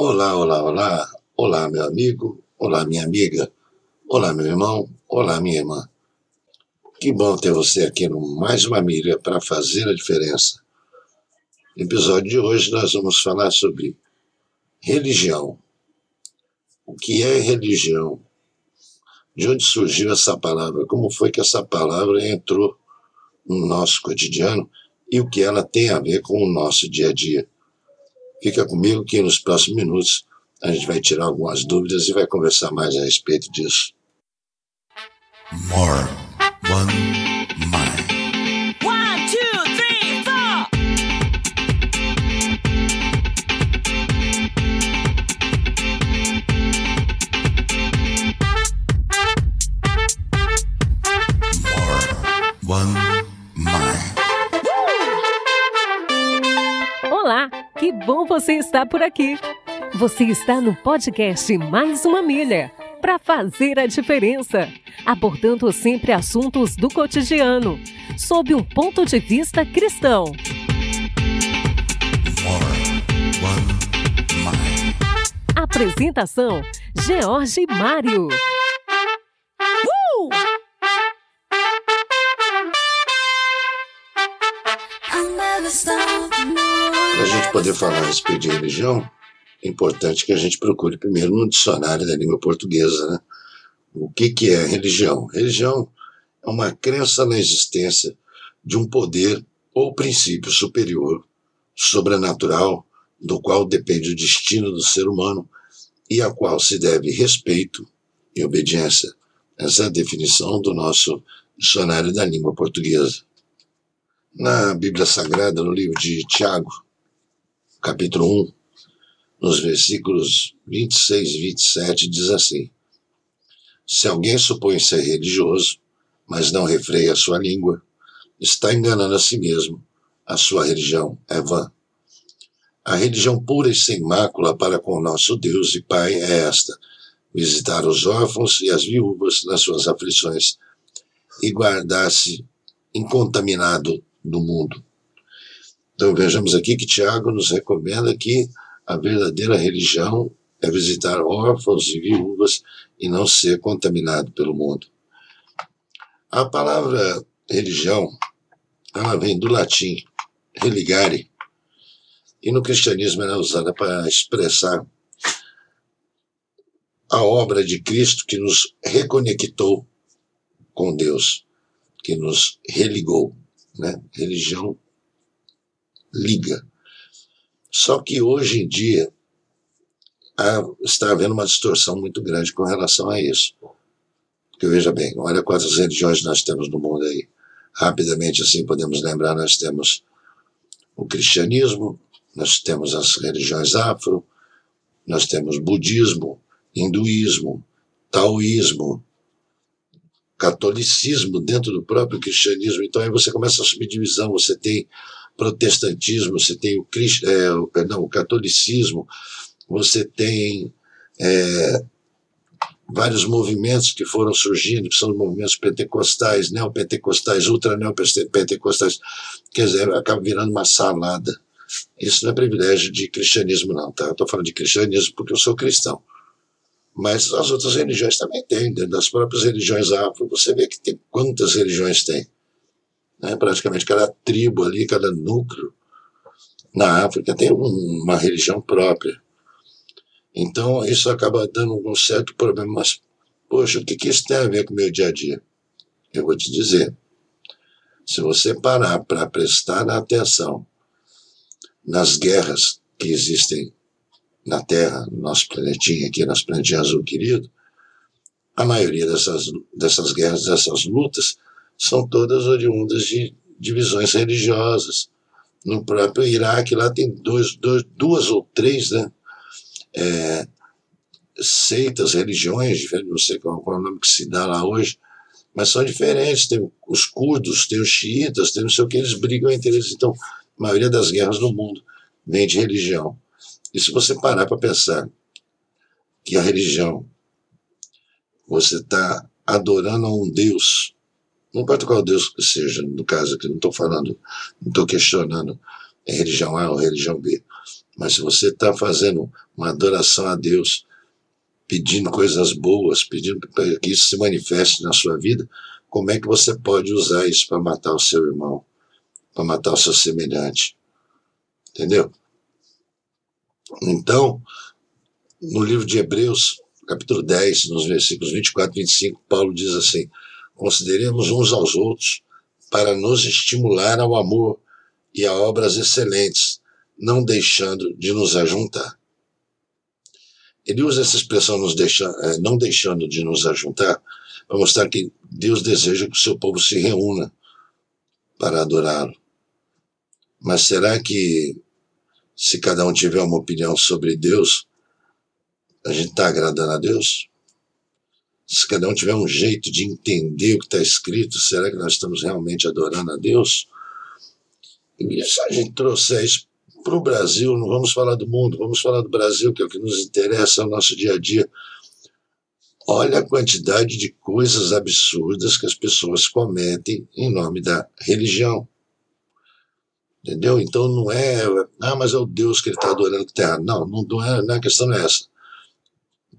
Olá, olá, olá. Olá, meu amigo. Olá, minha amiga. Olá, meu irmão. Olá, minha irmã. Que bom ter você aqui no Mais uma Milha para fazer a diferença. No episódio de hoje nós vamos falar sobre religião. O que é religião? De onde surgiu essa palavra? Como foi que essa palavra entrou no nosso cotidiano e o que ela tem a ver com o nosso dia a dia? Fica comigo que nos próximos minutos a gente vai tirar algumas dúvidas e vai conversar mais a respeito disso. More One Mind. One, two, three, four. More One Mind. Olá, que bom você estar por aqui. Você está no podcast Mais uma Milha para fazer a diferença, abordando sempre assuntos do cotidiano, sob um ponto de vista cristão. Apresentação: George Mário. Para a gente poder falar a respeito de religião, é importante que a gente procure primeiro no dicionário da língua portuguesa, né? O que, que é religião? Religião é uma crença na existência de um poder ou princípio superior, sobrenatural, do qual depende o destino do ser humano e a qual se deve respeito e obediência. Essa é a definição do nosso dicionário da língua portuguesa. Na Bíblia Sagrada, no livro de Tiago, capítulo 1, nos versículos 26 e 27, diz assim: Se alguém supõe ser religioso, mas não refreia a sua língua, está enganando a si mesmo. A sua religião é vã. A religião pura e sem mácula para com o nosso Deus e Pai é esta: visitar os órfãos e as viúvas nas suas aflições e guardar-se incontaminado do mundo. Então vejamos aqui que Tiago nos recomenda que a verdadeira religião é visitar órfãos e viúvas e não ser contaminado pelo mundo. A palavra religião, ela vem do latim religare, e no cristianismo ela é usada para expressar a obra de Cristo que nos reconectou com Deus, que nos religou. Né? Religião liga. Só que hoje em dia há, está havendo uma distorção muito grande com relação a isso. Porque veja bem, olha quantas religiões nós temos no mundo aí. Rapidamente assim podemos lembrar, nós temos o cristianismo, nós temos as religiões afro, nós temos budismo, hinduísmo, taoísmo, catolicismo dentro do próprio cristianismo. Então aí você começa a subdivisão, você tem protestantismo, você tem o, é, o, perdão, o catolicismo, você tem é, vários movimentos que foram surgindo, que são movimentos pentecostais, neopentecostais, ultra-neopentecostais, quer dizer, acaba virando uma salada. Isso não é privilégio de cristianismo, não, tá? Eu estou falando de cristianismo porque eu sou cristão. Mas as outras religiões também têm, dentro das próprias religiões afro, você vê que tem quantas religiões tem. Né? Praticamente cada tribo ali, cada núcleo na África tem um, uma religião própria. Então isso acaba dando um certo problema. Mas, poxa, o que, que isso tem a ver com o meu dia a dia? Eu vou te dizer. Se você parar para prestar atenção nas guerras que existem na Terra, no nosso planetinha aqui, nosso planetinha azul querido, a maioria dessas, dessas guerras, dessas lutas, são todas oriundas de divisões religiosas. No próprio Iraque, lá tem dois, dois, duas ou três né, é, seitas, religiões, não sei qual, qual é o nome que se dá lá hoje, mas são diferentes. Tem os curdos, tem os xiitas, tem não sei o que, eles brigam entre eles. Então, a maioria das guerras no mundo vem de religião. E se você parar para pensar que a religião, você está adorando a um Deus não importa qual Deus que seja, no caso aqui, não estou falando, não estou questionando a religião A ou religião B, Mas se você está fazendo uma adoração a Deus, pedindo coisas boas, pedindo que isso se manifeste na sua vida, como é que você pode usar isso para matar o seu irmão, para matar o seu semelhante? Entendeu? Então, no livro de Hebreus, capítulo 10, nos versículos 24 e 25, Paulo diz assim: Consideremos uns aos outros para nos estimular ao amor e a obras excelentes, não deixando de nos ajuntar. Ele usa essa expressão nos deixa, é, não deixando de nos ajuntar para mostrar que Deus deseja que o seu povo se reúna para adorá-lo. Mas será que se cada um tiver uma opinião sobre Deus, a gente está agradando a Deus? Se cada um tiver um jeito de entender o que está escrito, será que nós estamos realmente adorando a Deus? E se a gente trouxer isso para o Brasil, não vamos falar do mundo, vamos falar do Brasil, que é o que nos interessa, é o nosso dia a dia. Olha a quantidade de coisas absurdas que as pessoas cometem em nome da religião. Entendeu? Então não é, ah, mas é o Deus que ele está adorando que errado. Não, não, é, não é, a questão é essa.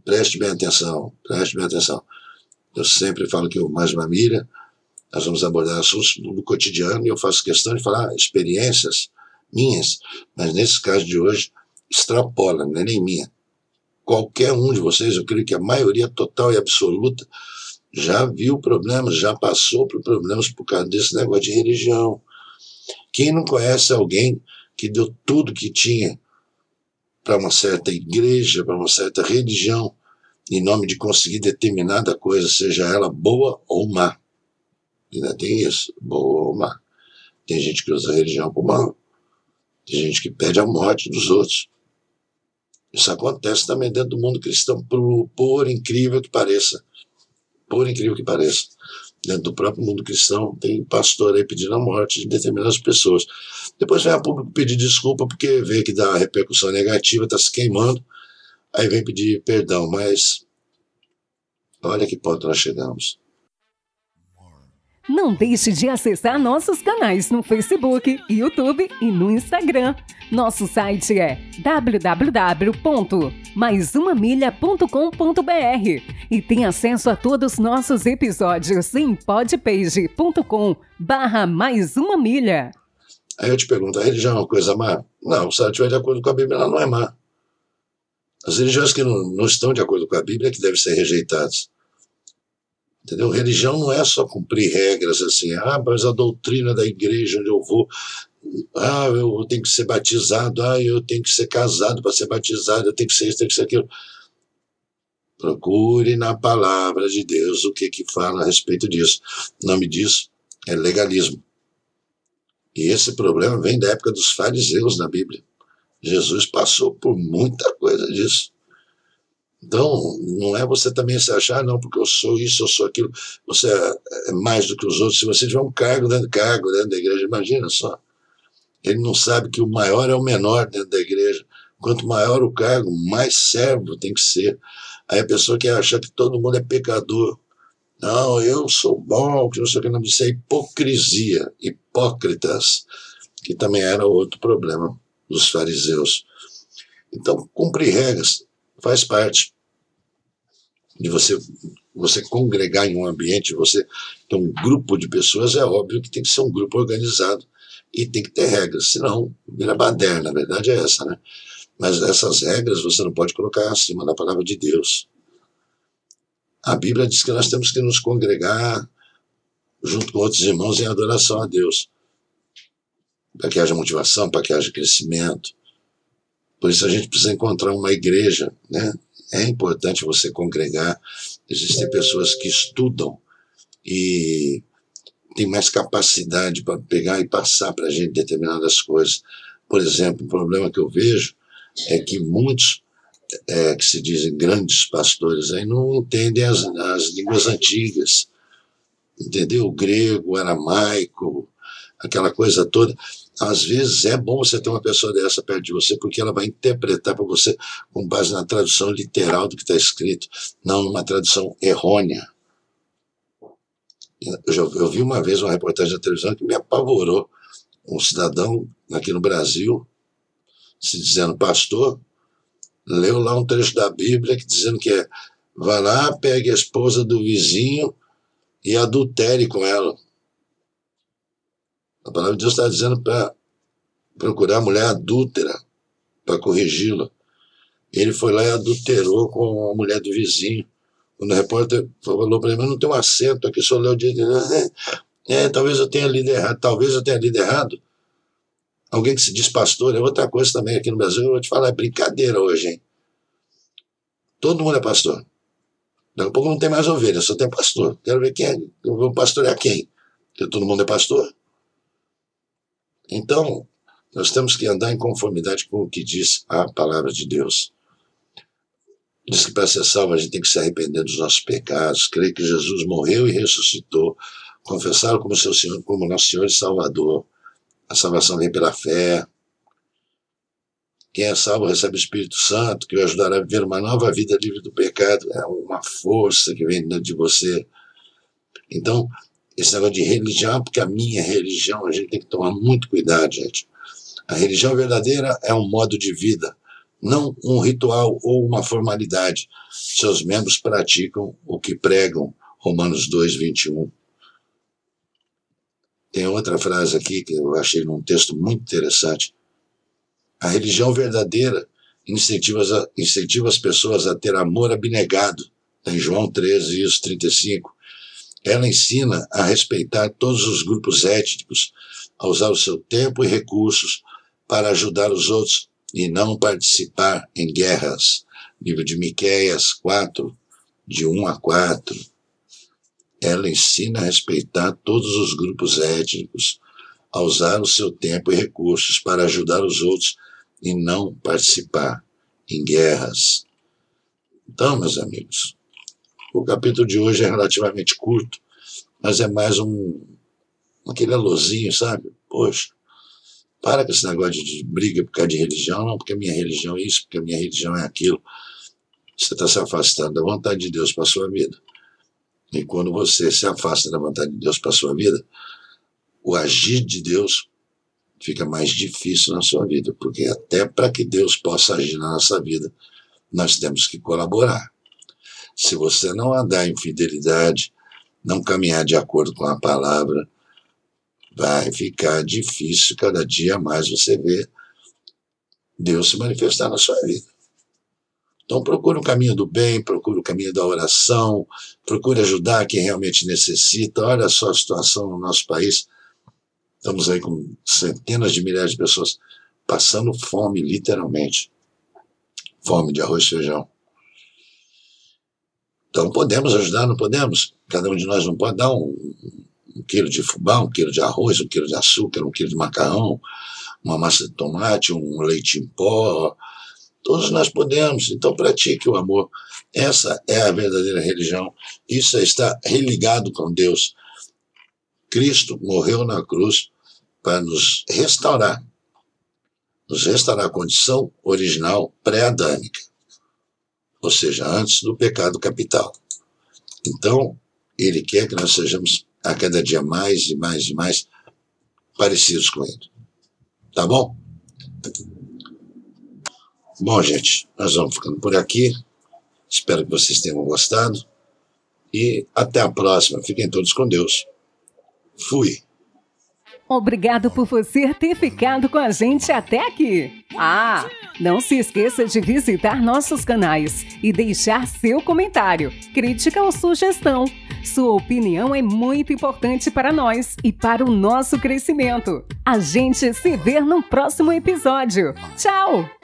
Preste bem atenção, preste bem atenção. Eu sempre falo que o Mais Família, nós vamos abordar assuntos do cotidiano e eu faço questão de falar experiências minhas, mas nesse caso de hoje, extrapola, não é nem minha. Qualquer um de vocês, eu creio que a maioria total e absoluta, já viu problemas, já passou por problemas por causa desse negócio de religião. Quem não conhece alguém que deu tudo que tinha para uma certa igreja, para uma certa religião, em nome de conseguir determinada coisa, seja ela boa ou má? Ainda tem isso, boa ou má. Tem gente que usa a religião para mal. Tem gente que pede a morte dos outros. Isso acontece também dentro do mundo cristão, por, por incrível que pareça. Por incrível que pareça. Dentro do próprio mundo cristão, tem pastor aí pedindo a morte de determinadas pessoas. Depois vem a público pedir desculpa porque vê que dá repercussão negativa, está se queimando, aí vem pedir perdão. Mas olha que ponto nós chegamos. Não deixe de acessar nossos canais no Facebook, YouTube e no Instagram. Nosso site é www.maisumamilha.com.br e tem acesso a todos os nossos episódios em podpage.com barra mais uma milha. Aí eu te pergunto, a religião é uma coisa má? Não, se ela estiver de acordo com a Bíblia, ela não é má. As religiões que não, não estão de acordo com a Bíblia é que devem ser rejeitadas. Entendeu? Religião não é só cumprir regras assim, ah, mas a doutrina da igreja onde eu vou, ah, eu tenho que ser batizado, ah, eu tenho que ser casado para ser batizado, eu tenho que ser isso, tenho que ser aquilo. Procure na palavra de Deus o que que fala a respeito disso. O nome disso é legalismo. E esse problema vem da época dos fariseus na Bíblia. Jesus passou por muita coisa disso. Então, não é você também se achar, não, porque eu sou isso, eu sou aquilo, você é, é mais do que os outros. Se você tiver um cargo dentro de cargo dentro da igreja, imagina só. Ele não sabe que o maior é o menor dentro da igreja. Quanto maior o cargo, mais servo tem que ser. Aí a pessoa quer achar que todo mundo é pecador. Não, eu sou bom, que não sei o que, não. Isso é hipocrisia, hipócritas, que também era outro problema dos fariseus. Então, cumprir regras faz parte de você você congregar em um ambiente, você ter um grupo de pessoas, é óbvio que tem que ser um grupo organizado e tem que ter regras, senão vira baderna, a verdade é essa, né? Mas essas regras você não pode colocar acima da palavra de Deus. A Bíblia diz que nós temos que nos congregar junto com outros irmãos em adoração a Deus, para que haja motivação, para que haja crescimento. Por isso a gente precisa encontrar uma igreja, né? É importante você congregar. Existem pessoas que estudam e têm mais capacidade para pegar e passar para a gente determinadas coisas. Por exemplo, o problema que eu vejo é que muitos é, que se dizem grandes pastores aí não entendem as, as línguas antigas, entendeu? O grego, o aramaico, aquela coisa toda às vezes é bom você ter uma pessoa dessa perto de você, porque ela vai interpretar para você com base na tradução literal do que está escrito, não numa tradução errônea. Eu, já, eu vi uma vez uma reportagem da televisão que me apavorou. Um cidadão aqui no Brasil, se dizendo pastor, leu lá um trecho da Bíblia que dizendo que é vá lá, pegue a esposa do vizinho e adultere com ela. A palavra de Deus está dizendo para procurar a mulher adúltera para corrigi-la. Ele foi lá e adulterou com a mulher do vizinho. Quando o repórter falou para ele, mas não tem um acento aqui, só leu o dia é, é, talvez eu tenha lido errado, talvez eu tenha lido errado. Alguém que se diz pastor é outra coisa também aqui no Brasil, eu vou te falar, é brincadeira hoje, hein? Todo mundo é pastor. Daqui a pouco não tem mais ovelha, só tem pastor. Quero ver quem é, eu vou pastorear quem? Porque todo mundo é pastor. Então, nós temos que andar em conformidade com o que diz a palavra de Deus. Diz que para ser salvo a gente tem que se arrepender dos nossos pecados, crer que Jesus morreu e ressuscitou, confessá-lo como, seu Senhor, como nosso Senhor e Salvador. A salvação vem pela fé. Quem é salvo recebe o Espírito Santo, que o ajudará a viver uma nova vida livre do pecado. É uma força que vem dentro de você. Então, esse negócio de religião, porque a minha religião, a gente tem que tomar muito cuidado, gente. A religião verdadeira é um modo de vida, não um ritual ou uma formalidade. Seus membros praticam o que pregam. Romanos 2, 21. Tem outra frase aqui que eu achei num texto muito interessante. A religião verdadeira incentiva, incentiva as pessoas a ter amor abnegado. Em João 13, isso, 35 ela ensina a respeitar todos os grupos étnicos, a usar o seu tempo e recursos para ajudar os outros e não participar em guerras. Livro de Miqueias 4, de 1 a 4. Ela ensina a respeitar todos os grupos étnicos, a usar o seu tempo e recursos para ajudar os outros e não participar em guerras. Então, meus amigos, o capítulo de hoje é relativamente curto, mas é mais um aquele alôzinho, sabe? Poxa, para com esse negócio de briga por causa de religião, não, porque a minha religião é isso, porque a minha religião é aquilo. Você está se afastando da vontade de Deus para a sua vida. E quando você se afasta da vontade de Deus para a sua vida, o agir de Deus fica mais difícil na sua vida, porque até para que Deus possa agir na nossa vida, nós temos que colaborar. Se você não andar em fidelidade, não caminhar de acordo com a palavra, vai ficar difícil cada dia mais você ver Deus se manifestar na sua vida. Então procure o caminho do bem, procure o caminho da oração, procure ajudar quem realmente necessita. Olha só a situação no nosso país. Estamos aí com centenas de milhares de pessoas passando fome, literalmente. Fome de arroz e feijão. Então podemos ajudar, não podemos? Cada um de nós não pode dar um, um quilo de fubá, um quilo de arroz, um quilo de açúcar, um quilo de macarrão, uma massa de tomate, um leite em pó. Todos nós podemos, então pratique o amor. Essa é a verdadeira religião. Isso é está religado com Deus. Cristo morreu na cruz para nos restaurar, nos restaurar a condição original pré-adâmica ou seja, antes do pecado capital. Então, ele quer que nós sejamos a cada dia mais e mais e mais parecidos com ele. Tá bom? Bom, gente, nós vamos ficando por aqui. Espero que vocês tenham gostado. E até a próxima. Fiquem todos com Deus. Fui. Obrigado por você ter ficado com a gente até aqui. Ah, não se esqueça de visitar nossos canais e deixar seu comentário, crítica ou sugestão. Sua opinião é muito importante para nós e para o nosso crescimento. A gente se vê no próximo episódio. Tchau!